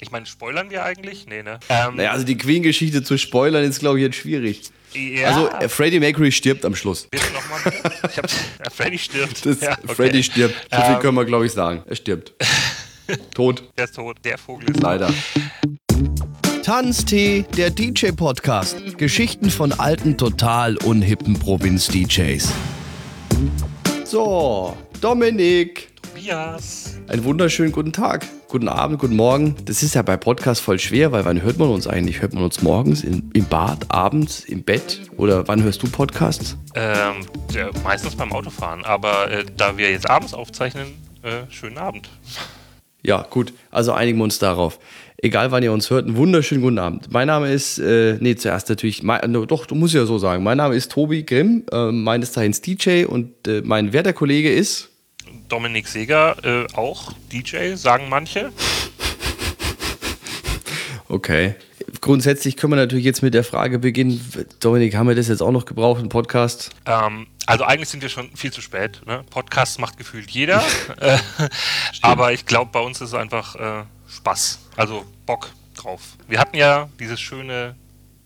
Ich meine, spoilern wir eigentlich? Nee, ne? Ähm, naja, also die Queen-Geschichte zu spoilern ist, glaube ich, jetzt schwierig. Ja. Also, äh, Freddie Mercury stirbt am Schluss. Bitte nochmal. Ich äh, Freddie stirbt. Das, ja, okay. Freddie stirbt. So viel ähm, können wir, glaube ich, sagen. Er stirbt. tot. Der ist tot. Der Vogel ist Leider. Tanztee, der DJ-Podcast. Geschichten von alten, total unhippen Provinz-DJs. So, Dominik. Tobias. Einen wunderschönen guten Tag, guten Abend, guten Morgen. Das ist ja bei Podcasts voll schwer, weil wann hört man uns eigentlich? Hört man uns morgens in, im Bad, abends, im Bett? Oder wann hörst du Podcasts? Ähm, ja, meistens beim Autofahren. Aber äh, da wir jetzt abends aufzeichnen, äh, schönen Abend. Ja, gut. Also einigen wir uns darauf. Egal, wann ihr uns hört, einen wunderschönen guten Abend. Mein Name ist, äh, nee, zuerst natürlich, mein, doch, du musst ja so sagen. Mein Name ist Tobi Grimm, äh, meines Zeichens DJ und äh, mein werter Kollege ist. Dominik Seger, äh, auch DJ, sagen manche. Okay. Grundsätzlich können wir natürlich jetzt mit der Frage beginnen. Dominik, haben wir das jetzt auch noch gebraucht, einen Podcast? Ähm, also eigentlich sind wir schon viel zu spät. Ne? Podcast macht gefühlt jeder. Äh, aber ich glaube, bei uns ist es einfach äh, Spaß. Also Bock drauf. Wir hatten ja dieses schöne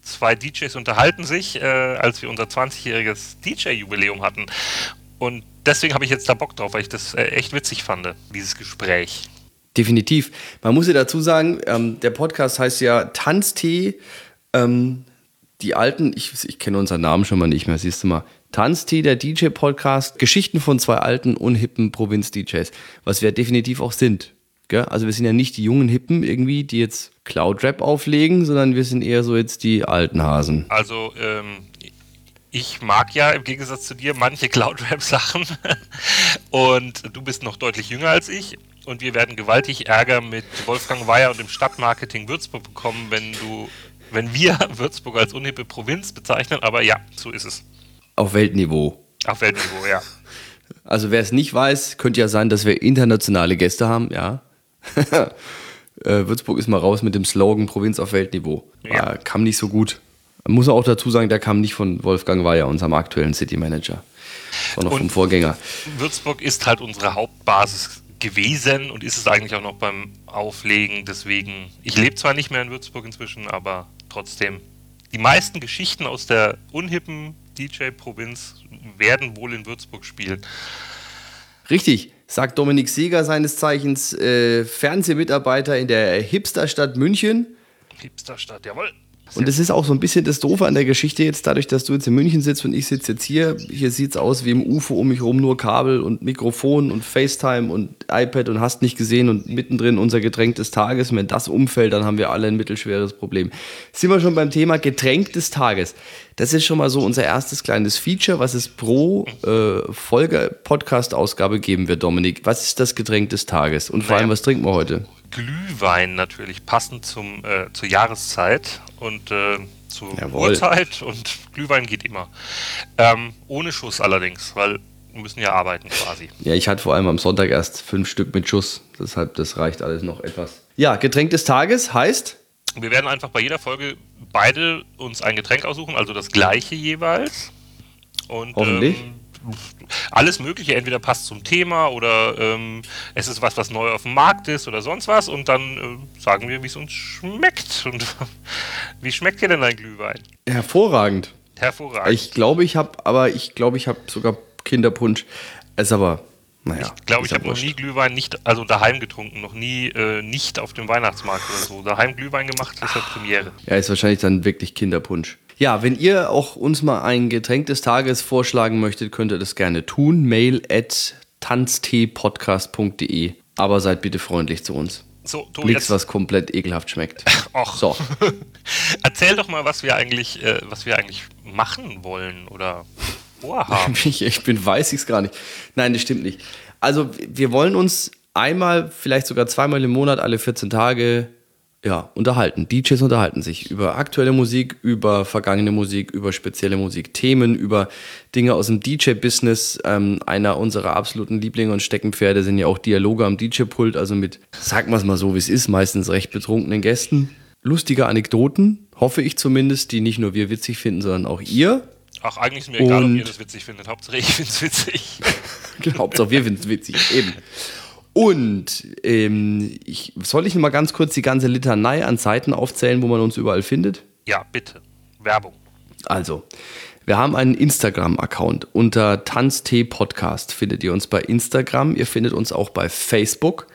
zwei DJs unterhalten sich, äh, als wir unser 20-jähriges DJ-Jubiläum hatten. Und deswegen habe ich jetzt da Bock drauf, weil ich das äh, echt witzig fand, dieses Gespräch. Definitiv. Man muss ja dazu sagen, ähm, der Podcast heißt ja Tanztee. Ähm, die alten, ich, ich kenne unseren Namen schon mal nicht mehr, siehst du mal. Tanztee, der DJ-Podcast, Geschichten von zwei alten, unhippen Provinz-DJs, was wir definitiv auch sind. Gell? Also wir sind ja nicht die jungen Hippen irgendwie, die jetzt Cloud-Rap auflegen, sondern wir sind eher so jetzt die alten Hasen. Also ähm, ich mag ja im Gegensatz zu dir manche Cloud-Rap-Sachen und du bist noch deutlich jünger als ich und wir werden gewaltig Ärger mit Wolfgang Weyer und dem Stadtmarketing Würzburg bekommen, wenn du, wenn wir Würzburg als unhippe Provinz bezeichnen, aber ja, so ist es. Auf Weltniveau. Auf Weltniveau, ja. Also wer es nicht weiß, könnte ja sein, dass wir internationale Gäste haben, ja. äh, Würzburg ist mal raus mit dem Slogan Provinz auf Weltniveau. Ja. kam nicht so gut. Man muss auch dazu sagen, der kam nicht von Wolfgang Weyer, unserem aktuellen City Manager, sondern vom Vorgänger. Würzburg ist halt unsere Hauptbasis gewesen und ist es eigentlich auch noch beim Auflegen. Deswegen, ich lebe zwar nicht mehr in Würzburg inzwischen, aber trotzdem. Die meisten Geschichten aus der unhippen DJ-Provinz werden wohl in Würzburg spielen. Richtig, sagt Dominik Seeger seines Zeichens, äh, Fernsehmitarbeiter in der Hipsterstadt München. Hipsterstadt, jawohl. Und das ist auch so ein bisschen das Doofe an der Geschichte jetzt, dadurch, dass du jetzt in München sitzt und ich sitze jetzt hier. Hier sieht es aus wie im UFO um mich herum, nur Kabel und Mikrofon und FaceTime und iPad und hast nicht gesehen und mittendrin unser Getränk des Tages. Wenn das umfällt, dann haben wir alle ein mittelschweres Problem. Sind wir schon beim Thema Getränk des Tages. Das ist schon mal so unser erstes kleines Feature, was es pro äh, Folge Podcast-Ausgabe geben wird, Dominik. Was ist das Getränk des Tages? Und vor allem, was trinken wir heute? Glühwein natürlich, passend zum, äh, zur Jahreszeit und äh, zur Jawohl. Uhrzeit und Glühwein geht immer. Ähm, ohne Schuss allerdings, weil wir müssen ja arbeiten quasi. Ja, ich hatte vor allem am Sonntag erst fünf Stück mit Schuss, deshalb das reicht alles noch etwas. Ja, Getränk des Tages heißt? Wir werden einfach bei jeder Folge beide uns ein Getränk aussuchen, also das gleiche jeweils. Und, Hoffentlich. Ähm, alles Mögliche, entweder passt zum Thema oder ähm, es ist was, was neu auf dem Markt ist oder sonst was und dann äh, sagen wir, wie es uns schmeckt. Und wie schmeckt dir denn dein Glühwein? Hervorragend. Hervorragend. Ich glaube, ich habe, aber ich glaube, ich habe sogar Kinderpunsch. Es ist aber naja, ich glaube, ich habe noch nie Glühwein nicht, also daheim getrunken, noch nie äh, nicht auf dem Weihnachtsmarkt oder so. Daheim Glühwein gemacht, ist ja Premiere. Ja, ist wahrscheinlich dann wirklich Kinderpunsch. Ja, wenn ihr auch uns mal ein Getränk des Tages vorschlagen möchtet, könnt ihr das gerne tun. Mail at tanzteepodcast.de. Aber seid bitte freundlich zu uns. So, du Nichts, jetzt... was komplett ekelhaft schmeckt. Och. So. Erzähl doch mal, was wir eigentlich, äh, was wir eigentlich machen wollen oder vorhaben. ich, ich bin, weiß ich es gar nicht. Nein, das stimmt nicht. Also, wir wollen uns einmal, vielleicht sogar zweimal im Monat, alle 14 Tage ja, unterhalten. DJs unterhalten sich über aktuelle Musik, über vergangene Musik, über spezielle Musikthemen, über Dinge aus dem DJ-Business. Ähm, einer unserer absoluten Lieblinge und Steckenpferde sind ja auch Dialoge am DJ-Pult, also mit, sagen wir es mal so, wie es ist, meistens recht betrunkenen Gästen. Lustige Anekdoten, hoffe ich zumindest, die nicht nur wir witzig finden, sondern auch ihr. Ach, eigentlich ist mir egal, ob ihr das witzig findet. Hauptsache ich finde es witzig. genau, Hauptsache wir finden es witzig, eben. Und ähm, ich, soll ich mal ganz kurz die ganze Litanei an Seiten aufzählen, wo man uns überall findet? Ja, bitte. Werbung. Also, wir haben einen Instagram-Account unter Tanztee Podcast. Findet ihr uns bei Instagram. Ihr findet uns auch bei Facebook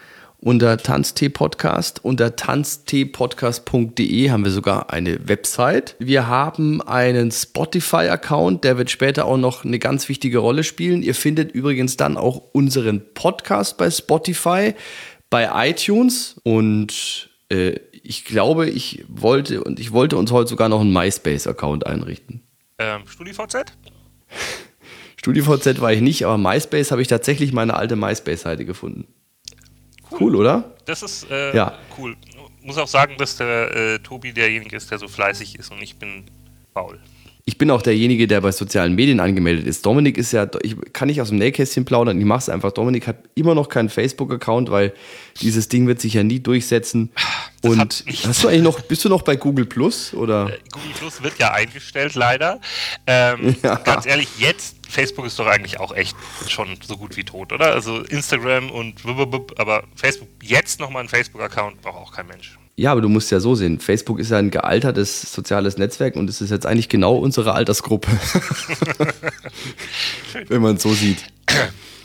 unter Tanztee Podcast. Unter tanzteepodcast.de haben wir sogar eine Website. Wir haben einen Spotify-Account, der wird später auch noch eine ganz wichtige Rolle spielen. Ihr findet übrigens dann auch unseren Podcast bei Spotify, bei iTunes und äh, ich glaube, ich wollte und ich wollte uns heute sogar noch einen MySpace-Account einrichten. Ähm, StudiVZ? StudiVZ war ich nicht, aber MySpace habe ich tatsächlich meine alte MySpace-Seite gefunden. Cool. cool, oder? Das ist äh, ja. cool. Muss auch sagen, dass der äh, Tobi derjenige ist, der so fleißig ist und ich bin faul. Ich bin auch derjenige, der bei sozialen Medien angemeldet ist. Dominik ist ja, ich kann nicht aus dem Nähkästchen plaudern, ich mache es einfach. Dominik hat immer noch keinen Facebook-Account, weil dieses Ding wird sich ja nie durchsetzen. Das und hast du eigentlich noch, bist du noch bei Google Plus oder? Äh, Google Plus wird ja eingestellt, leider. Ähm, ja. Ganz ehrlich, jetzt Facebook ist doch eigentlich auch echt schon so gut wie tot, oder? Also Instagram und aber Facebook jetzt nochmal ein Facebook-Account braucht auch kein Mensch. Ja, aber du musst ja so sehen. Facebook ist ja ein gealtertes soziales Netzwerk und es ist jetzt eigentlich genau unsere Altersgruppe. Wenn man es so sieht.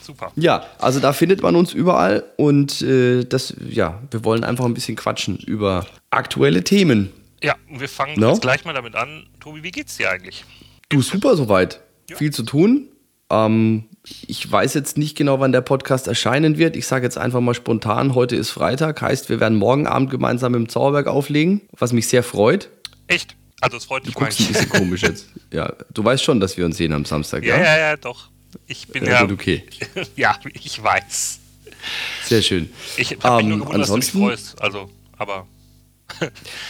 Super. Ja, also da findet man uns überall und äh, das, ja, wir wollen einfach ein bisschen quatschen über aktuelle Themen. Ja, und wir fangen no? jetzt gleich mal damit an. Tobi, wie geht's dir eigentlich? Du, super soweit. Ja. Viel zu tun. Ähm, ich weiß jetzt nicht genau, wann der Podcast erscheinen wird. Ich sage jetzt einfach mal spontan, heute ist Freitag, heißt, wir werden morgen Abend gemeinsam im Zauberberg auflegen, was mich sehr freut. Echt? Also es freut mich. Du guckst ein bisschen komisch jetzt. Ja, du weißt schon, dass wir uns sehen am Samstag, ja? Ja, ja, ja, doch. Ich bin ja, ja gut, okay. ja, ich weiß. Sehr schön. Ich habe mich um, nur gewundert, ansonsten, dass du dich freust. Also, aber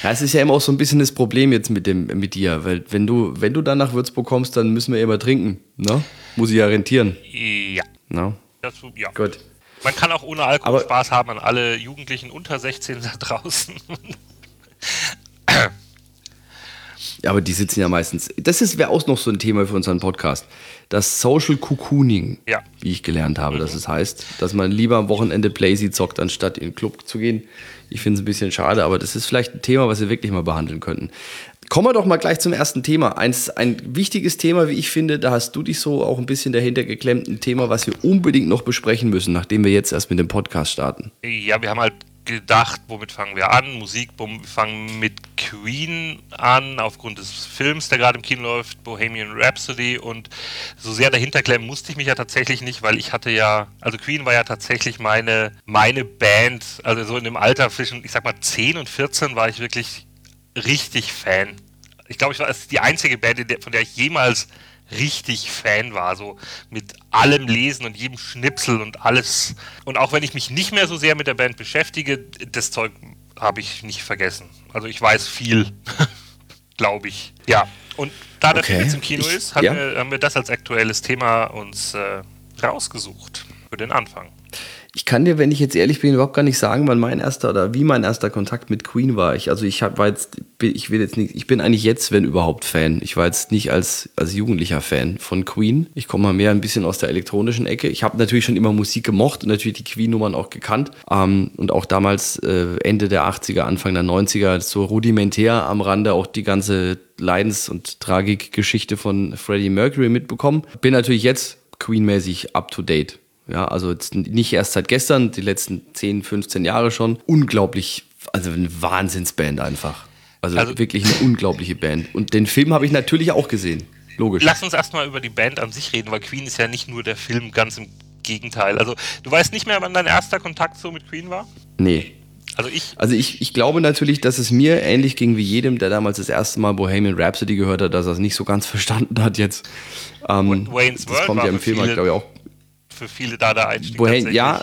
ja, es ist ja immer auch so ein bisschen das Problem jetzt mit, dem, mit dir, weil wenn du, wenn du dann nach Würzburg kommst, dann müssen wir immer trinken, ne? Muss ich ja rentieren. Ja. No? Das, ja. Gut. Man kann auch ohne Alkohol Aber Spaß haben an alle Jugendlichen unter 16 da draußen. Ja, aber die sitzen ja meistens. Das wäre auch noch so ein Thema für unseren Podcast. Das Social Cocooning, ja. wie ich gelernt habe, mhm. dass es heißt, dass man lieber am Wochenende Playsy zockt, anstatt in den Club zu gehen. Ich finde es ein bisschen schade, aber das ist vielleicht ein Thema, was wir wirklich mal behandeln könnten. Kommen wir doch mal gleich zum ersten Thema. Eins, ein wichtiges Thema, wie ich finde, da hast du dich so auch ein bisschen dahinter geklemmt. Ein Thema, was wir unbedingt noch besprechen müssen, nachdem wir jetzt erst mit dem Podcast starten. Ja, wir haben halt gedacht, womit fangen wir an? Musik, wir fangen mit Queen an, aufgrund des Films, der gerade im Kino läuft, Bohemian Rhapsody. Und so sehr dahinter klemmen musste ich mich ja tatsächlich nicht, weil ich hatte ja, also Queen war ja tatsächlich meine, meine Band, also so in dem Alter zwischen, ich sag mal, 10 und 14 war ich wirklich richtig Fan. Ich glaube, ich war die einzige Band, von der ich jemals richtig Fan war, so mit allem Lesen und jedem Schnipsel und alles. Und auch wenn ich mich nicht mehr so sehr mit der Band beschäftige, das Zeug habe ich nicht vergessen. Also ich weiß viel, glaube ich. Ja, und da der okay. Jetzt im Kino ist, ja. wir, haben wir das als aktuelles Thema uns äh, rausgesucht für den Anfang. Ich kann dir, wenn ich jetzt ehrlich bin, überhaupt gar nicht sagen, wann mein erster oder wie mein erster Kontakt mit Queen war. Ich, also ich war jetzt, ich will jetzt nicht, ich bin eigentlich jetzt, wenn überhaupt, Fan. Ich war jetzt nicht als, als Jugendlicher Fan von Queen. Ich komme mal mehr ein bisschen aus der elektronischen Ecke. Ich habe natürlich schon immer Musik gemocht und natürlich die Queen-Nummern auch gekannt. Ähm, und auch damals äh, Ende der 80er, Anfang der 90er, so rudimentär am Rande auch die ganze Leidens- und Tragikgeschichte von Freddie Mercury mitbekommen. Bin natürlich jetzt Queen-mäßig up to date. Ja, also nicht erst seit gestern, die letzten 10, 15 Jahre schon. Unglaublich, also eine Wahnsinnsband einfach. Also, also wirklich eine unglaubliche Band. Und den Film habe ich natürlich auch gesehen. Logisch. Lass uns erstmal über die Band an sich reden, weil Queen ist ja nicht nur der Film, ganz im Gegenteil. Also, du weißt nicht mehr, wann dein erster Kontakt so mit Queen war? Nee. Also ich, also ich, ich glaube natürlich, dass es mir ähnlich ging wie jedem, der damals das erste Mal Bohemian Rhapsody gehört hat, dass er es nicht so ganz verstanden hat jetzt. Ähm, Wayne's das World kommt ja im Film, glaube ich, auch für viele da der Einstieg. Wohin, ja,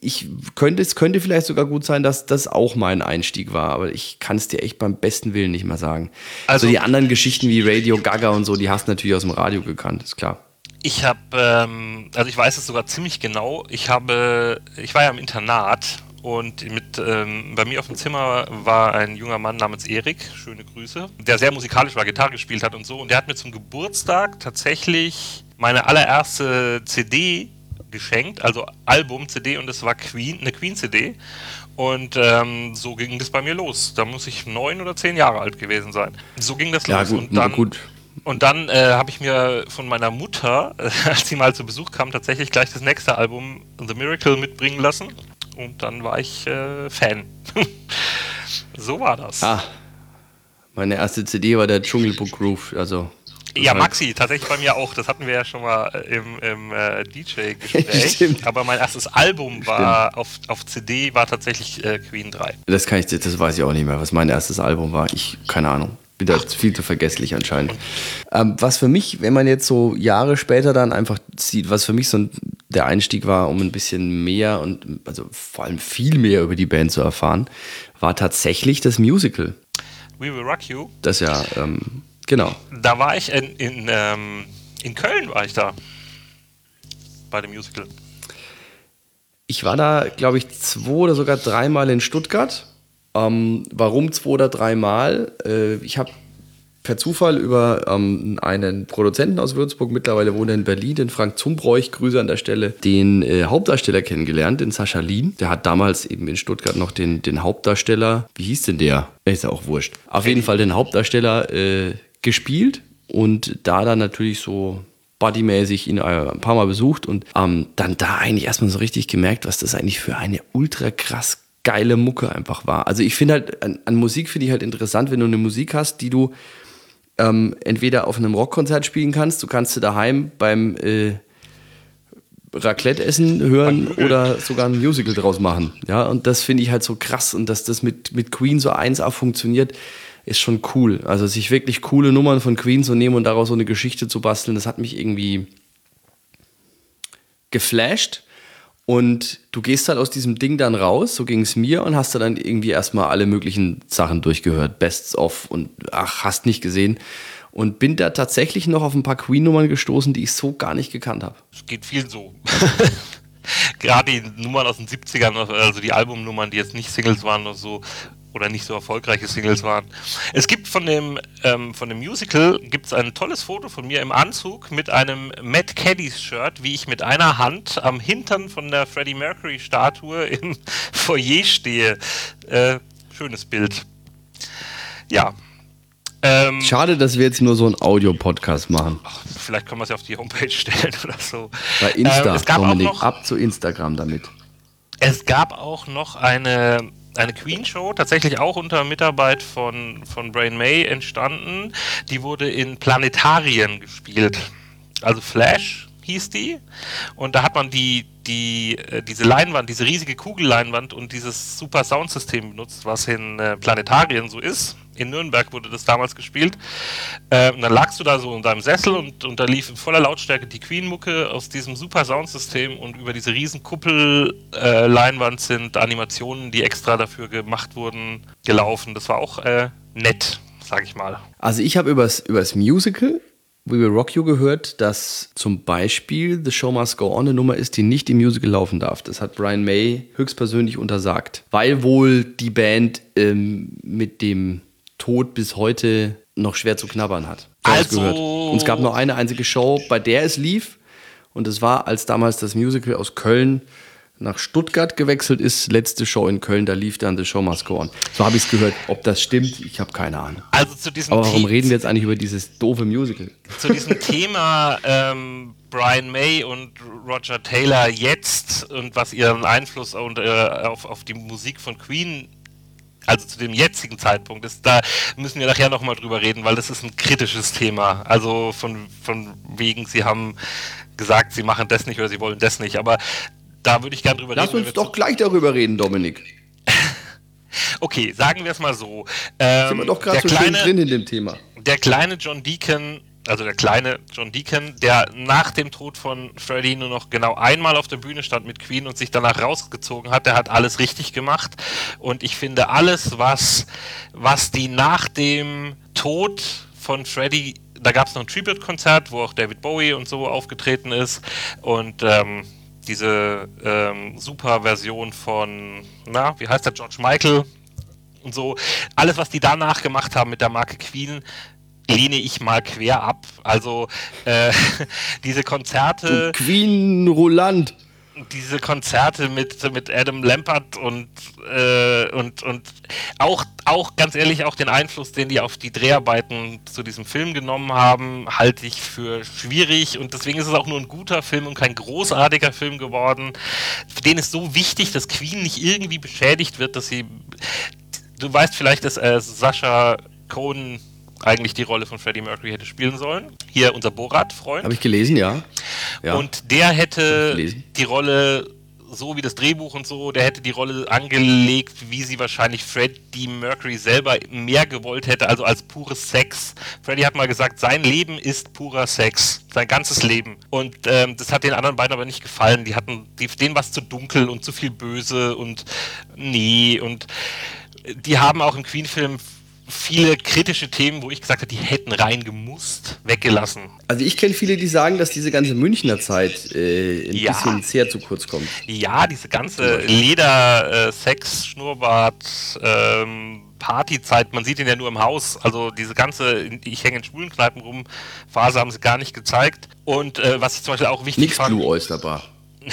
ich könnte, es könnte vielleicht sogar gut sein, dass das auch mein Einstieg war, aber ich kann es dir echt beim besten Willen nicht mehr sagen. Also, also die anderen Geschichten wie Radio Gaga und so, die hast du natürlich aus dem Radio gekannt, ist klar. Ich habe, ähm, also ich weiß es sogar ziemlich genau. Ich habe, ich war ja im Internat und mit, ähm, bei mir auf dem Zimmer war ein junger Mann namens Erik, schöne Grüße, der sehr musikalisch war, Gitarre gespielt hat und so. Und der hat mir zum Geburtstag tatsächlich meine allererste CD geschenkt, also Album, CD und es war Queen, eine Queen-CD. Und ähm, so ging das bei mir los. Da muss ich neun oder zehn Jahre alt gewesen sein. So ging das Ja, los. gut, und dann, gut. Und dann äh, habe ich mir von meiner Mutter, als sie mal zu Besuch kam, tatsächlich gleich das nächste Album The Miracle mitbringen lassen. Und dann war ich äh, Fan. so war das. Ah, meine erste CD war der Dschungelbook Groove, also. Ja, Maxi, tatsächlich bei mir auch. Das hatten wir ja schon mal äh, im, im äh, DJ-Gespräch. Aber mein erstes Album war auf, auf CD war tatsächlich äh, Queen 3. Das kann ich, das weiß ich auch nicht mehr, was mein erstes Album war. Ich, keine Ahnung. Bin da viel zu vergesslich anscheinend. Ähm, was für mich, wenn man jetzt so Jahre später dann einfach sieht, was für mich so ein, der Einstieg war, um ein bisschen mehr und also vor allem viel mehr über die Band zu erfahren, war tatsächlich das Musical. We Will Rock You. Das ja, ähm, genau. Da war ich in, in, ähm, in Köln, war ich da. Bei dem Musical. Ich war da, glaube ich, zwei oder sogar dreimal in Stuttgart. Ähm, warum zwei oder dreimal? Äh, ich habe per Zufall über ähm, einen Produzenten aus Würzburg, mittlerweile wohnt er in Berlin, den Frank Zumbräuch, Grüße an der Stelle, den äh, Hauptdarsteller kennengelernt, den Sascha Lien. Der hat damals eben in Stuttgart noch den, den Hauptdarsteller, wie hieß denn der? Ist ja auch wurscht. Auf jeden Fall den Hauptdarsteller äh, gespielt und da dann natürlich so bodymäßig ihn äh, ein paar Mal besucht und ähm, dann da eigentlich erstmal so richtig gemerkt, was das eigentlich für eine ultra krass geile Mucke einfach war. Also ich finde halt, an, an Musik finde ich halt interessant, wenn du eine Musik hast, die du ähm, entweder auf einem Rockkonzert spielen kannst, du kannst sie daheim beim äh, Raclette essen hören oder sogar ein Musical draus machen. Ja, und das finde ich halt so krass und dass das mit, mit Queen so 1A funktioniert, ist schon cool. Also sich wirklich coole Nummern von Queen zu nehmen und daraus so eine Geschichte zu basteln, das hat mich irgendwie geflasht. Und du gehst halt aus diesem Ding dann raus, so ging es mir, und hast dann irgendwie erstmal alle möglichen Sachen durchgehört, Bests of und ach, hast nicht gesehen. Und bin da tatsächlich noch auf ein paar Queen-Nummern gestoßen, die ich so gar nicht gekannt habe. Es geht viel so. Gerade die Nummern aus den 70ern, also die Albumnummern, die jetzt nicht Singles waren oder so, oder nicht so erfolgreiche Singles waren. Es gibt von dem, ähm, von dem Musical gibt's ein tolles Foto von mir im Anzug mit einem Matt Caddies Shirt, wie ich mit einer Hand am Hintern von der Freddie Mercury Statue im Foyer stehe. Äh, schönes Bild. Ja. Ähm, Schade, dass wir jetzt nur so einen Audio-Podcast machen. vielleicht können wir es ja auf die Homepage stellen oder so. Bei Insta, Ähm, Dominik, ab zu Instagram damit. Es gab auch noch eine, eine Queen-Show, tatsächlich auch unter Mitarbeit von, von Brain May entstanden. Die wurde in Planetarien gespielt. Also Flash hieß die. Und da hat man die, die, äh, diese Leinwand, diese riesige Kugelleinwand und dieses super Soundsystem benutzt, was in äh, Planetarien so ist. In Nürnberg wurde das damals gespielt. Äh, und dann lagst du da so in deinem Sessel und, und da lief in voller Lautstärke die Queen-Mucke aus diesem super Soundsystem und über diese riesen Kuppel-Leinwand sind Animationen, die extra dafür gemacht wurden, gelaufen. Das war auch äh, nett, sag ich mal. Also ich habe übers, übers Musical We Will Rock You gehört, dass zum Beispiel The Show Must Go On eine Nummer ist, die nicht im Musical laufen darf. Das hat Brian May höchstpersönlich untersagt, weil wohl die Band ähm, mit dem Tod bis heute noch schwer zu knabbern hat. Also- gehört. Und es gab nur eine einzige Show, bei der es lief. Und es war, als damals das Musical aus Köln nach Stuttgart gewechselt ist, letzte Show in Köln, da lief dann The Show Must Go On. So habe ich es gehört. Ob das stimmt, ich habe keine Ahnung. Also zu diesem, Aber warum The- reden wir jetzt eigentlich über dieses doofe Musical? zu diesem Thema ähm, Brian May und Roger Taylor jetzt und was ihren Einfluss und, äh, auf, auf die Musik von Queen also zu dem jetzigen Zeitpunkt ist, da müssen wir nachher nochmal drüber reden, weil das ist ein kritisches Thema. Also von, von wegen, sie haben gesagt, sie machen das nicht oder sie wollen das nicht. Aber da würde ich gerne drüber Lass reden. wenn uns doch gleich darüber reden, Dominik. Okay, sagen wir es mal so. Ähm, Sind wir doch gerade der so schön kleine- drin in dem Thema. der kleine John Deacon, also der kleine John Deacon, der nach dem Tod von Freddie nur noch genau einmal auf der Bühne stand mit Queen und sich danach rausgezogen hat, der hat alles richtig gemacht. Und ich finde alles, was, was die nach dem Tod von Freddie, da gab es noch ein Tribute-Konzert, wo auch David Bowie und so aufgetreten ist. Und ähm, diese ähm, super Version von, na, wie heißt der, George Michael, und so. Alles, was die danach gemacht haben mit der Marke Queen, lehne ich mal quer ab. Also äh, diese Konzerte, Queen Roland. diese Konzerte mit, mit Adam Lampert und, äh, und, und auch, auch ganz ehrlich, auch den Einfluss, den die auf die Dreharbeiten zu diesem Film genommen haben, halte ich für schwierig und deswegen ist es auch nur ein guter Film und kein großartiger Film geworden. Für den ist so wichtig, dass Queen nicht irgendwie beschädigt wird, dass sie. Du weißt vielleicht, dass äh, Sascha Cohen eigentlich die Rolle von Freddie Mercury hätte spielen sollen. Hier unser Borat-Freund. Habe ich gelesen, ja. ja. Und der hätte die Rolle, so wie das Drehbuch und so, der hätte die Rolle angelegt, wie sie wahrscheinlich Freddie Mercury selber mehr gewollt hätte, also als pures Sex. Freddie hat mal gesagt, sein Leben ist purer Sex. Sein ganzes Leben. Und ähm, das hat den anderen beiden aber nicht gefallen. Die hatten, die, denen war es zu dunkel und zu viel böse und nee. Und die haben auch im Queen-Film viele kritische Themen, wo ich gesagt habe, die hätten reingemusst, weggelassen. Also ich kenne viele, die sagen, dass diese ganze Münchner Zeit äh, ein ja. bisschen sehr zu kurz kommt. Ja, diese ganze Leder, äh, Sex, Schnurrbart, ähm, Partyzeit, man sieht ihn ja nur im Haus, also diese ganze, ich hänge in schwulen Kneipen rum, Phase haben sie gar nicht gezeigt. Und äh, was ich zum Beispiel auch wichtig Nix fand... Blue Oyster Bar.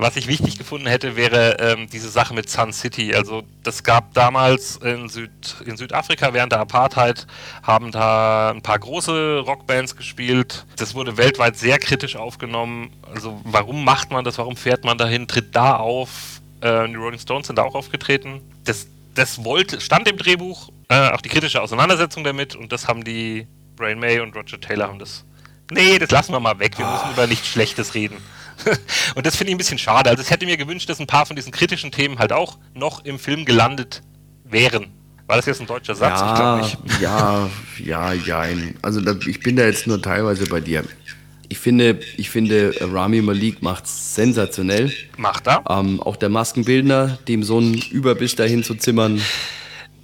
Was ich wichtig gefunden hätte, wäre ähm, diese Sache mit Sun City. Also das gab damals in, Süd, in Südafrika während der Apartheid, haben da ein paar große Rockbands gespielt. Das wurde weltweit sehr kritisch aufgenommen. Also warum macht man das? Warum fährt man dahin? Tritt da auf? Äh, die Rolling Stones sind da auch aufgetreten. Das, das wollte, stand im Drehbuch, äh, auch die kritische Auseinandersetzung damit und das haben die Brian May und Roger Taylor haben das. Nee, das lassen wir mal weg. Wir müssen über nichts Schlechtes reden. Und das finde ich ein bisschen schade. Also ich hätte mir gewünscht, dass ein paar von diesen kritischen Themen halt auch noch im Film gelandet wären. War das jetzt ein deutscher Satz? Ja, ja, ja, ja. Also da, ich bin da jetzt nur teilweise bei dir. Ich finde, ich finde, Rami Malik macht sensationell. Macht er? Ähm, auch der Maskenbildner, dem so einen Überbiss dahin zu zimmern,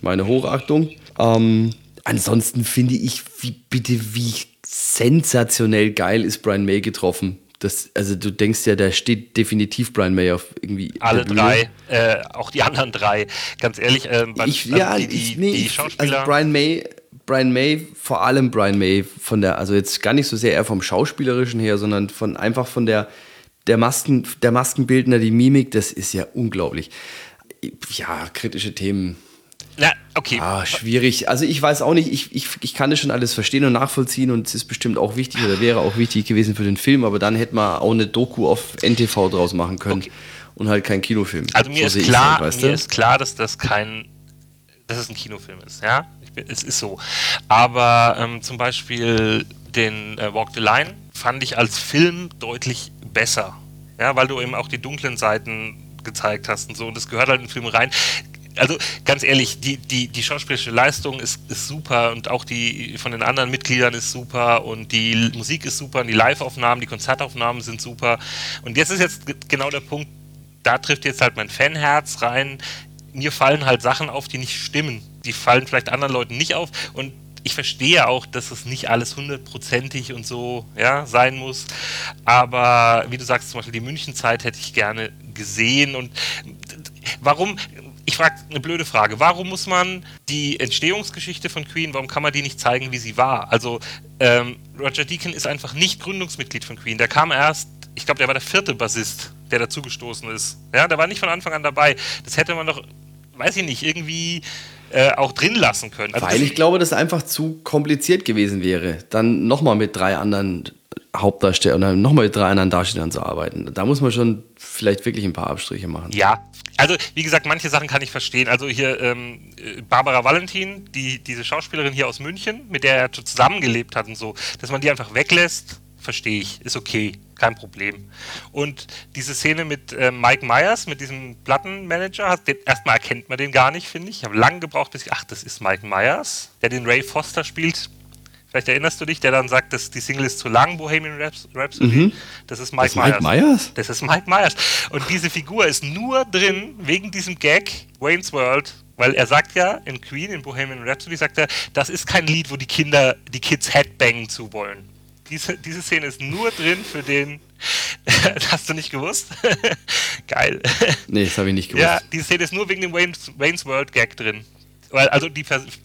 meine Hochachtung. Ähm, ansonsten finde ich, wie bitte, wie sensationell geil ist Brian May getroffen das, also du denkst ja, da steht definitiv Brian May auf irgendwie. Alle drei, äh, auch die anderen drei, ganz ehrlich. Äh, beim, ich, also ja, die, die, ich, nee, die Schauspieler. Also Brian May, Brian May, vor allem Brian May, von der, also jetzt gar nicht so sehr eher vom Schauspielerischen her, sondern von einfach von der, der Masken, der Maskenbildner, die Mimik, das ist ja unglaublich. Ja, kritische Themen na, okay. Ah, schwierig. Also ich weiß auch nicht, ich, ich, ich kann das schon alles verstehen und nachvollziehen und es ist bestimmt auch wichtig oder wäre auch wichtig gewesen für den Film, aber dann hätte man auch eine Doku auf NTV draus machen können okay. und halt kein Kinofilm. Also mir so ist klar, halt, mir ist klar, dass das kein, dass es ein Kinofilm ist, ja. Bin, es ist so. Aber ähm, zum Beispiel den äh, Walk the Line fand ich als Film deutlich besser. Ja, weil du eben auch die dunklen Seiten gezeigt hast und so. Und das gehört halt in den Film rein also ganz ehrlich, die, die, die schauspielerische Leistung ist, ist super und auch die von den anderen Mitgliedern ist super und die Musik ist super und die Live-Aufnahmen, die Konzertaufnahmen sind super. Und jetzt ist jetzt genau der Punkt, da trifft jetzt halt mein Fanherz rein. Mir fallen halt Sachen auf, die nicht stimmen. Die fallen vielleicht anderen Leuten nicht auf und ich verstehe auch, dass es nicht alles hundertprozentig und so ja, sein muss. Aber wie du sagst, zum Beispiel die Münchenzeit hätte ich gerne gesehen. Und warum, ich frage eine blöde Frage. Warum muss man die Entstehungsgeschichte von Queen, warum kann man die nicht zeigen, wie sie war? Also ähm, Roger Deacon ist einfach nicht Gründungsmitglied von Queen. Der kam erst, ich glaube, der war der vierte Bassist, der dazugestoßen ist. Ja, der war nicht von Anfang an dabei. Das hätte man doch, weiß ich nicht, irgendwie äh, auch drin lassen können. Also Weil ich glaube, das einfach zu kompliziert gewesen wäre, dann nochmal mit drei anderen Hauptdarstellern nochmal mit drei anderen Darstellern zu arbeiten. Da muss man schon vielleicht wirklich ein paar Abstriche machen. Ja, also wie gesagt, manche Sachen kann ich verstehen. Also hier ähm, Barbara Valentin, die, diese Schauspielerin hier aus München, mit der er zusammengelebt hat und so, dass man die einfach weglässt, verstehe ich, ist okay, kein Problem. Und diese Szene mit äh, Mike Myers, mit diesem Plattenmanager, erstmal erkennt man den gar nicht, finde ich. Ich habe lange gebraucht, bis ich, ach, das ist Mike Myers, der den Ray Foster spielt Vielleicht erinnerst du dich, der dann sagt, dass die Single ist zu lang, Bohemian Rhapsody. Mhm. Das ist Mike, das Myers. Mike Myers. Das ist Mike Myers. Und diese Figur ist nur drin wegen diesem Gag Wayne's World, weil er sagt ja in Queen, in Bohemian Rhapsody, sagt er, das ist kein Lied, wo die Kinder, die Kids Headbangen zu wollen. Diese, diese Szene ist nur drin für den. Hast du nicht gewusst? Geil. Nee, das habe ich nicht gewusst. Ja, diese Szene ist nur wegen dem Wayne's, Wayne's World Gag drin. Weil, also die,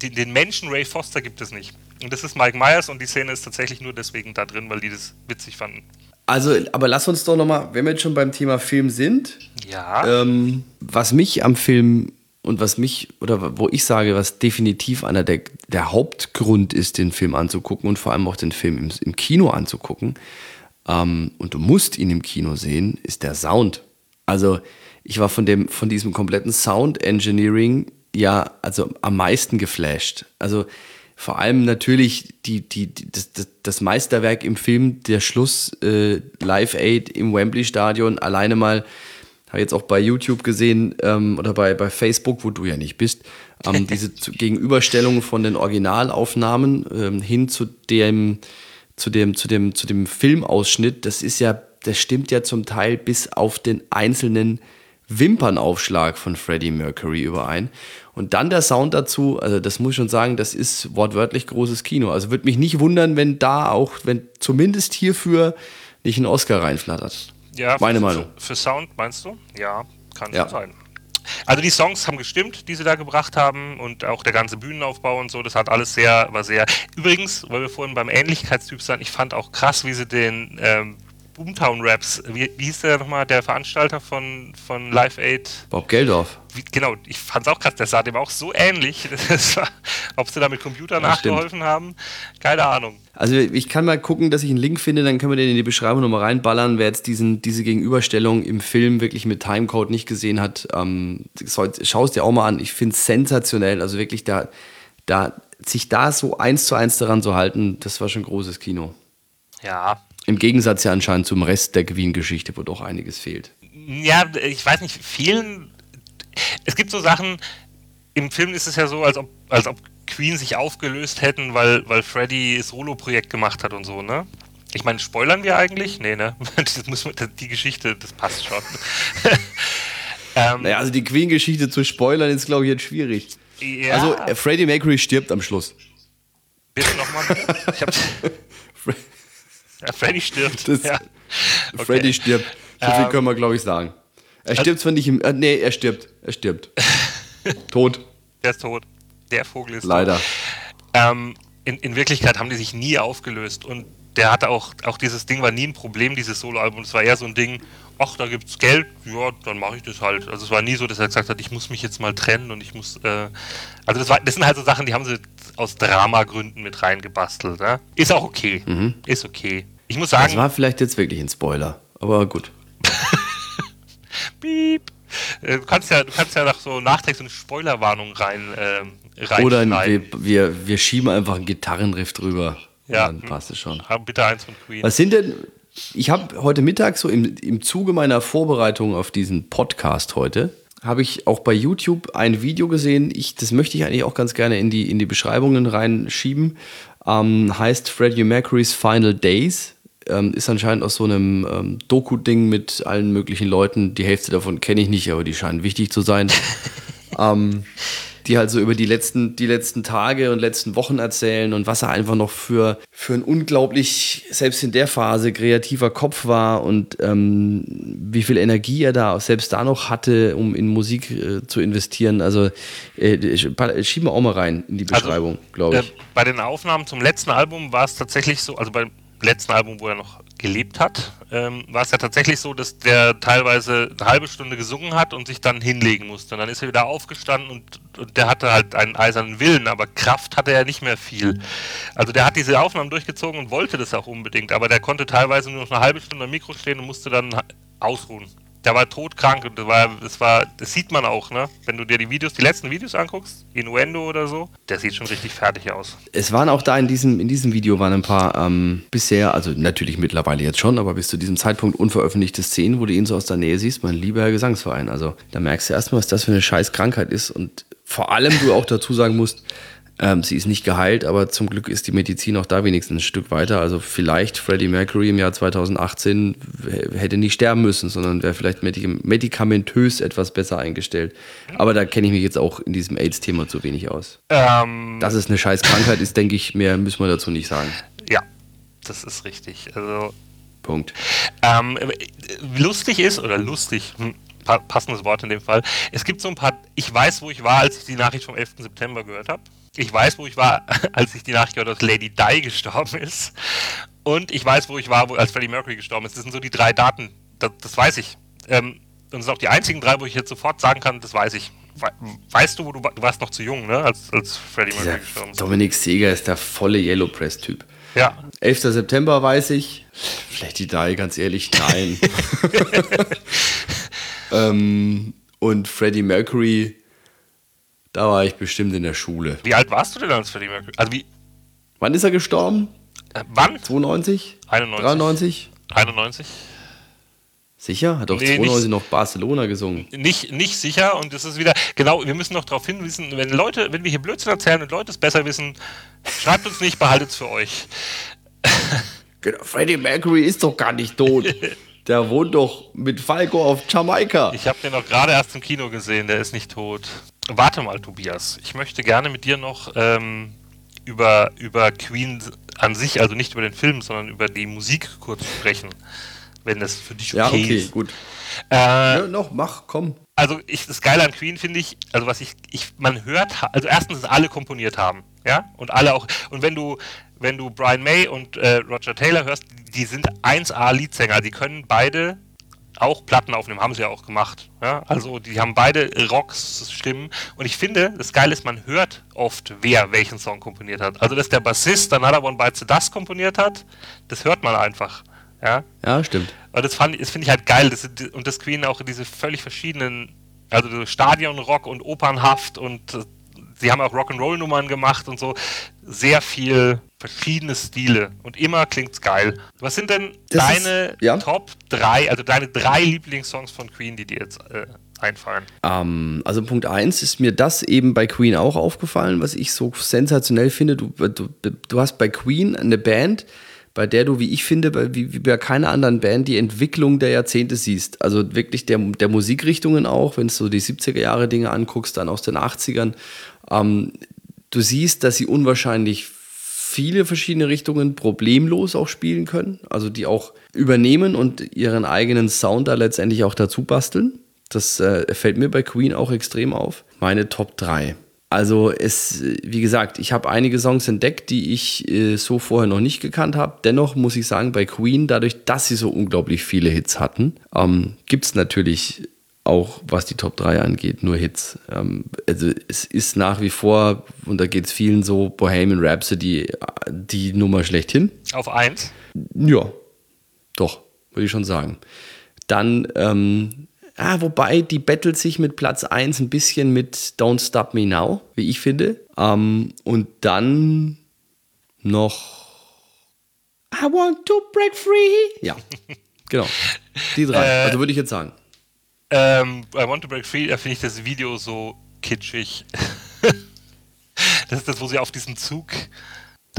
den Menschen Ray Foster gibt es nicht. Und das ist Mike Myers und die Szene ist tatsächlich nur deswegen da drin, weil die das witzig fanden. Also, aber lass uns doch nochmal, wenn wir jetzt schon beim Thema Film sind, Ja. ähm, was mich am Film und was mich, oder wo ich sage, was definitiv einer der, der Hauptgrund ist, den Film anzugucken und vor allem auch den Film im, im Kino anzugucken, ähm, und du musst ihn im Kino sehen, ist der Sound. Also ich war von, dem, von diesem kompletten Sound Engineering ja also am meisten geflasht. Also vor allem natürlich die, die, die, das, das, Meisterwerk im Film, der Schluss äh, Live Aid im Wembley Stadion, alleine mal, habe jetzt auch bei YouTube gesehen ähm, oder bei, bei Facebook, wo du ja nicht bist, ähm, diese Gegenüberstellung von den Originalaufnahmen ähm, hin zu dem, zu dem, zu dem, zu dem Filmausschnitt, das ist ja, das stimmt ja zum Teil bis auf den einzelnen Wimpernaufschlag von Freddie Mercury überein. Und dann der Sound dazu, also das muss ich schon sagen, das ist wortwörtlich großes Kino. Also würde mich nicht wundern, wenn da auch, wenn zumindest hierfür nicht ein Oscar reinflattert. Ja, Meine für, Meinung. Für, für Sound meinst du? Ja, kann Ja. schon sein. Also die Songs haben gestimmt, die sie da gebracht haben und auch der ganze Bühnenaufbau und so, das hat alles sehr, war sehr. Übrigens, weil wir vorhin beim Ähnlichkeitstyp sind, ich fand auch krass, wie sie den ähm, Boomtown Raps, wie, wie hieß der nochmal, der Veranstalter von, von Live Aid? Bob Geldorf. Wie, genau, ich fand's auch krass, der sah dem auch so ähnlich. War, ob sie da mit Computer Ja, stimmt. nachgeholfen haben, keine Ahnung. Also ich kann mal gucken, dass ich einen Link finde, dann können wir den in die Beschreibung nochmal reinballern. Wer jetzt diesen, diese Gegenüberstellung im Film wirklich mit Timecode nicht gesehen hat, ähm, schau es dir auch mal an. Ich finde es sensationell. Also wirklich da, da, sich da so eins zu eins daran zu halten, das war schon großes Kino. Ja, Im Gegensatz ja anscheinend zum Rest der Queen-Geschichte, wo doch einiges fehlt. Ja, ich weiß nicht, vielen. Es gibt so Sachen, im Film ist es ja so, als ob, als ob Queen sich aufgelöst hätten, weil, weil Freddy Solo-Projekt gemacht hat und so, ne? Ich meine, spoilern wir eigentlich? Nee, ne? Das muss, man- die Geschichte, das passt schon. ähm, Naja, also die Queen-Geschichte zu spoilern ist, glaube ich, jetzt schwierig. ja, Also äh, Freddie Mercury stirbt am Schluss. bitte nochmal. Ich hab, ja, Freddy stirbt. Das- ja. Okay. Freddy stirbt. So viel Ähm, können wir, glaube ich, sagen. Er stirbt zwar nicht im. Äh, nee, er stirbt. Er stirbt. Tot. Der ist tot. Der Vogel ist Leider. tot. Ähm, in, in Wirklichkeit haben die sich nie aufgelöst und der hatte auch, auch dieses Ding war nie ein Problem, dieses Soloalbum. Es war eher so ein Ding, ach, da gibt's Geld, ja, dann mache ich das halt. Also es war nie so, dass er gesagt hat, ich muss mich jetzt mal trennen und ich muss, äh, also das, war, das sind halt so Sachen, die haben sie aus Dramagründen mit reingebastelt. Ne? Ist auch okay. Ist okay. Ich muss Das sagen, war vielleicht jetzt wirklich ein Spoiler. Aber gut. piep. Äh, Du kannst ja, du kannst ja nach so nachträglich so eine Spoilerwarnung rein, ähm, Oder reinschneiden. wir, wir, wir schieben einfach einen Gitarrenriff drüber. Ja. Dann passt es schon. Haben bitte eins von Queen. Was sind denn. Ich habe heute Mittag so im, im Zuge meiner Vorbereitung auf diesen Podcast heute, habe ich auch bei YouTube ein Video gesehen. Ich, das möchte ich eigentlich auch ganz gerne in die, in die Beschreibungen reinschieben. Ähm, heißt Freddie Mercury's Final Days. Ähm, ist anscheinend aus so einem ähm, Doku-Ding mit allen möglichen Leuten. Die Hälfte davon kenne ich nicht, aber die scheinen wichtig zu sein. ähm, die halt so über die letzten, die letzten Tage und letzten Wochen erzählen und was er einfach noch für, für ein unglaublich, selbst in der Phase, kreativer Kopf war und ähm, wie viel Energie er da selbst da noch hatte, um in Musik äh, zu investieren. Also äh, schieben wir auch mal rein in die Beschreibung, glaube ich. Äh, bei den Aufnahmen zum letzten Album war es tatsächlich so, also beim letzten Album, wo er noch gelebt hat, ähm, war es ja tatsächlich so, dass der teilweise eine halbe Stunde gesungen hat und sich dann hinlegen musste. Und dann ist er wieder aufgestanden und, und der hatte halt einen eisernen Willen, aber Kraft hatte er nicht mehr viel. Also der hat diese Aufnahmen durchgezogen und wollte das auch unbedingt, aber der konnte teilweise nur noch eine halbe Stunde am Mikro stehen und musste dann ausruhen. Der war todkrank und das war, das war, das sieht man auch, ne? Wenn du dir die Videos, die letzten Videos anguckst, Innuendo oder so, der sieht schon richtig fertig aus. Es waren auch da in diesem, in diesem Video waren ein paar ähm, bisher, also natürlich mittlerweile jetzt schon, aber bis zu diesem Zeitpunkt unveröffentlichte Szenen, wo du ihn so aus der Nähe siehst, mein lieber Gesangsverein. Also da merkst du erstmal, was das für eine scheiß Krankheit ist und vor allem du auch dazu sagen musst, ähm, sie ist nicht geheilt, aber zum Glück ist die Medizin auch da wenigstens ein Stück weiter. Also vielleicht Freddie Mercury im Jahr 2018 w- hätte nicht sterben müssen, sondern wäre vielleicht medik medikamentös etwas besser eingestellt. Aber da kenne ich mich jetzt auch in diesem AIDS-Thema zu wenig aus. Ähm, Dass es eine scheiß Krankheit ist, denke ich, mehr müssen wir dazu nicht sagen. ja, das ist richtig. Also, Punkt. ähm, äh, lustig ist, oder lustig, hm, pa passendes Wort in dem Fall, es gibt so ein paar, ich weiß, wo ich war, als ich die Nachricht vom 11. September gehört habe. Ich weiß, wo ich war, als ich die Nachricht gehört habe, dass Lady Di gestorben ist. und ich weiß, wo ich war, wo, als Freddie Mercury gestorben ist. Das sind so die drei Daten, das, das weiß ich. Ähm, und das sind auch die einzigen drei, wo ich jetzt sofort sagen kann, das weiß ich. Weißt du, wo du, du warst noch zu jung, ne, als, als Freddie Mercury gestorben ist? Dominik Seeger ist der volle Yellow Press-Typ. Ja. 11. September weiß ich. Vielleicht die drei, ganz ehrlich, nein. ähm, und Freddie Mercury, da war ich bestimmt in der Schule. Wie alt warst du denn als Freddie Mercury? Also wie, Wann ist er gestorben? äh, wann? 92? 91. 93? 91? Sicher? Hat doch Nee, 92 nicht- noch Barcelona gesungen. Nicht, nicht sicher und das ist wieder, genau, wir müssen noch darauf hinwiesen, wenn Leute, wenn wir hier Blödsinn erzählen und Leute es besser wissen, schreibt uns nicht, behaltet es für euch. Genau, Freddie Mercury ist doch gar nicht tot. Der wohnt doch mit Falco auf Jamaika. Ich habe den noch gerade erst im Kino gesehen, der ist nicht tot. Warte mal, Tobias. Ich möchte gerne mit dir noch ähm, über, über Queen an sich, also nicht über den Film, sondern über die Musik kurz sprechen. Wenn das für dich okay, Ja, okay, ist. gut. Äh, Ja, noch, mach, komm. also ich, das Geile an Queen finde ich, also was ich, ich, man hört, also erstens, dass alle komponiert haben, ja, und alle auch, und wenn du, wenn du Brian May und äh, Roger Taylor hörst, die sind 1A Leadsänger, die können beide auch Platten aufnehmen, haben sie ja auch gemacht, ja, also die haben beide Rocks-Stimmen und ich finde, das Geile ist, man hört oft, wer welchen Song komponiert hat, also dass der Bassist Another One Bites the Dust komponiert hat, das hört man einfach, ja, Ja, stimmt. aber das, fand ich- das finde ich halt geil. Das, und das Queen auch diese völlig verschiedenen, also so Stadionrock und Opernhaft und äh, sie haben auch Rock'n'Roll-Nummern gemacht und so. Sehr viel verschiedene Stile und immer klingt's geil. Was sind denn Das deine ist- ja. Top 3, also deine drei Lieblingssongs von Queen, die dir jetzt äh, einfallen? Ähm, also Punkt 1 ist mir das eben bei Queen auch aufgefallen, was ich so sensationell finde. Du, du, du hast bei Queen eine Band, bei der du, wie ich finde, bei, wie, wie bei keiner anderen Band die Entwicklung der Jahrzehnte siehst. Also wirklich der, der Musikrichtungen auch, wenn du so die 70er Jahre Dinge anguckst, dann aus den 80ern. Ähm, du siehst, dass sie unwahrscheinlich viele verschiedene Richtungen problemlos auch spielen können, also die auch übernehmen und ihren eigenen Sound da letztendlich auch dazu basteln. Das äh, fällt mir bei Queen auch extrem auf. Meine Top 3. Also es, wie gesagt, ich habe einige Songs entdeckt, die ich äh, so vorher noch nicht gekannt habe. Dennoch muss ich sagen, bei Queen, dadurch, dass sie so unglaublich viele Hits hatten, ähm, gibt es natürlich auch, was die Top 3 angeht, nur Hits. Ähm, also es ist nach wie vor, und da geht es vielen so, Bohemian Rhapsody, die Nummer schlechthin. Auf 1. Ja, doch, würde ich schon sagen. Dann, ähm, ah, wobei die battelt sich mit Platz 1 ein bisschen mit Don't Stop Me Now, wie ich finde. Ähm, und dann noch I Want to Break Free. Ja, genau. Die drei. Äh, also würde ich jetzt sagen. Ähm, I Want to Break Free, da finde ich das Video so kitschig. das ist das, wo sie auf diesem Zug.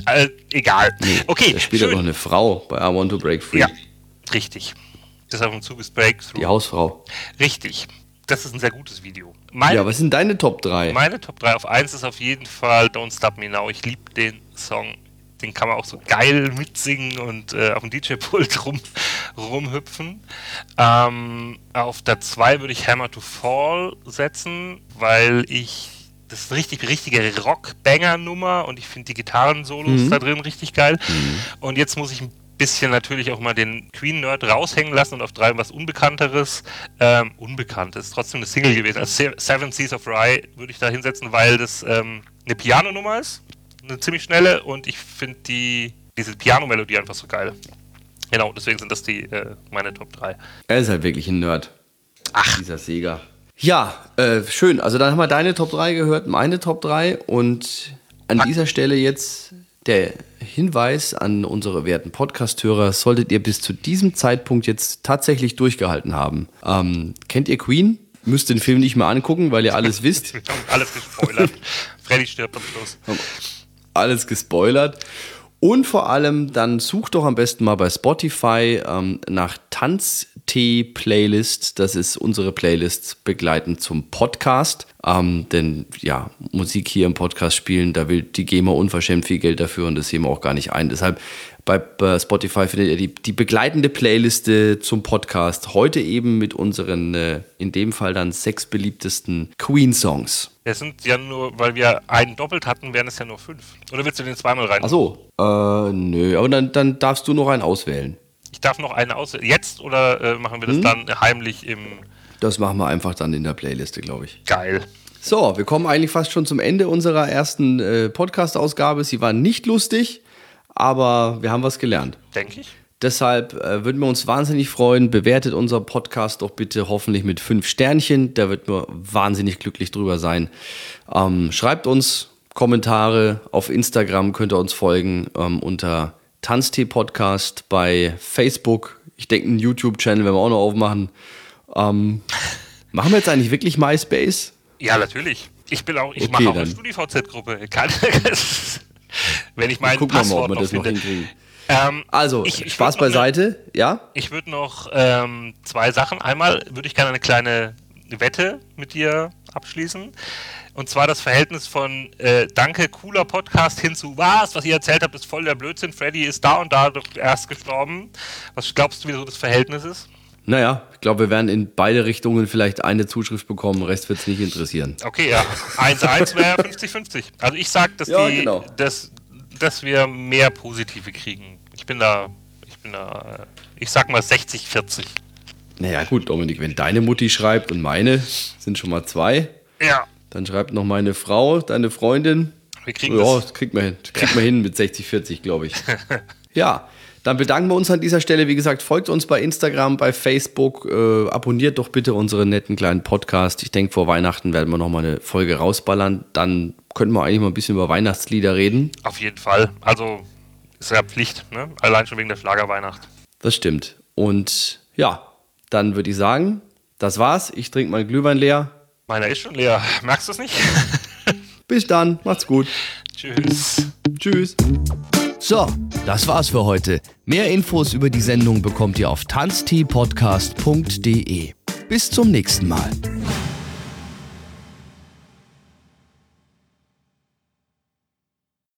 Äh, egal. okay, Da spielt ja noch eine Frau bei I Want to Break Free. Ja, richtig. Das auf dem Zug ist Breakthrough. Die Hausfrau. Richtig. Das ist ein sehr gutes Video. Mein, Ja, was sind deine Top 3? meine Top 3 auf 1 ist auf jeden Fall Don't Stop Me Now. Ich liebe den Song. Den kann man auch so geil mitsingen und äh, auf dem DJ-Pult rum, rumhüpfen. Ähm, auf der 2 würde ich Hammer to Fall setzen, weil ich. Das ist eine richtig, richtige Rock-Banger-Nummer und ich finde die Gitarrensolos da drin richtig geil. Und jetzt muss ich ein bisschen natürlich auch mal den Queen-Nerd raushängen lassen und auf drei was Unbekannteres. Ähm, Unbekanntes, trotzdem eine Single gewesen. Also Se- Seven Seas of Rye würde ich da hinsetzen, weil das ähm, eine Piano-Nummer ist. Eine ziemlich schnelle und ich finde die, diese Piano-Melodie einfach so geil. Genau, deswegen sind das die äh, meine Top 3. Er ist halt wirklich ein Nerd. Ach. Dieser Sega. Ja, äh, schön. Also dann haben wir deine Top 3 gehört, meine Top 3 und an dieser Stelle jetzt der Hinweis an unsere werten Podcast-Hörer, solltet ihr bis zu diesem Zeitpunkt jetzt tatsächlich durchgehalten haben. Ähm, kennt ihr Queen? Müsst den Film nicht mehr angucken, weil ihr alles wisst. Alles gespoilert. Freddy stirbt am Schluss. Alles gespoilert. Und vor allem, dann sucht doch am besten mal bei Spotify ähm, nach Tanztee-Playlist. Das ist unsere Playlist begleitend zum Podcast. Ähm, denn ja, Musik hier im Podcast spielen, da will die GEMA unverschämt viel Geld dafür und das sehen wir auch gar nicht ein. Deshalb bei, Spotify findet ihr die, die begleitende Playliste zum Podcast. Heute eben mit unseren, äh, in dem Fall dann sechs beliebtesten Queen-Songs. Es sind ja nur, weil wir einen doppelt hatten, wären es ja nur fünf. Oder willst du den zweimal rein? Achso, äh, nö, aber dann, dann darfst du noch einen auswählen. Ich darf noch einen auswählen. Jetzt oder äh, machen wir das hm? dann heimlich im. Das machen wir einfach dann in der Playliste, glaube ich. Geil. So, wir kommen eigentlich fast schon zum Ende unserer ersten äh, Podcast-Ausgabe. Sie war nicht lustig, aber wir haben was gelernt. Denke ich. Deshalb äh, würden wir uns wahnsinnig freuen. Bewertet unser Podcast doch bitte hoffentlich mit fünf Sternchen. Da wird wir wahnsinnig glücklich drüber sein. Ähm, schreibt uns Kommentare auf Instagram, könnt ihr uns folgen ähm, unter Tanztee Podcast bei Facebook. Ich denke, einen YouTube-Channel werden wir auch noch aufmachen. Ähm, machen wir jetzt eigentlich wirklich MySpace? Ja, natürlich. Ich bin auch, ich okay, mache auch dann. eine StudiVZ-Gruppe. Wenn ich mein Gucken Passwort wir mal, ob wir das noch hinkriegen. Ähm, also, ich, ich Spaß beiseite, eine, ja? Ich würde noch ähm, zwei Sachen. Einmal würde ich gerne eine kleine Wette mit dir abschließen. Und zwar das Verhältnis von äh, Danke, cooler Podcast hin zu Was, was ihr erzählt habt, ist voll der Blödsinn. Freddy ist da und da erst gestorben. Was glaubst du, wie so das Verhältnis ist? Naja, ich glaube, wir werden in beide Richtungen vielleicht eine Zuschrift bekommen, Rest wird es nicht interessieren. Okay, ja. 1-1 wäre 50-50. Also ich sage, dass, ja, genau. dass, dass wir mehr Positive kriegen. Ich bin da, ich bin da, ich sag mal 60-40. Naja, gut, Dominik, wenn deine Mutti schreibt und meine, sind schon mal zwei. Ja. Dann schreibt noch meine Frau, deine Freundin. Wir kriegen ja, das. kriegt man hin, kriegt man hin mit 60-40, glaube ich. ja. Dann bedanken wir uns an dieser Stelle. Wie gesagt, folgt uns bei Instagram, bei Facebook. Äh, abonniert doch bitte unseren netten kleinen Podcast. Ich denke, vor Weihnachten werden wir nochmal eine Folge rausballern. Dann können wir eigentlich mal ein bisschen über Weihnachtslieder reden. Auf jeden Fall. Also ist ja Pflicht, ne? Allein schon wegen der Schlagerweihnacht. Das stimmt. Und ja, dann würde ich sagen, das war's. Ich trinke meinen Glühwein leer. Meiner ist schon leer. Merkst du es nicht? Bis dann. Macht's gut. Tschüss. Tschüss. So, das war's für heute. Mehr Infos über die Sendung bekommt ihr auf tanzteepodcast.de. Bis zum nächsten Mal.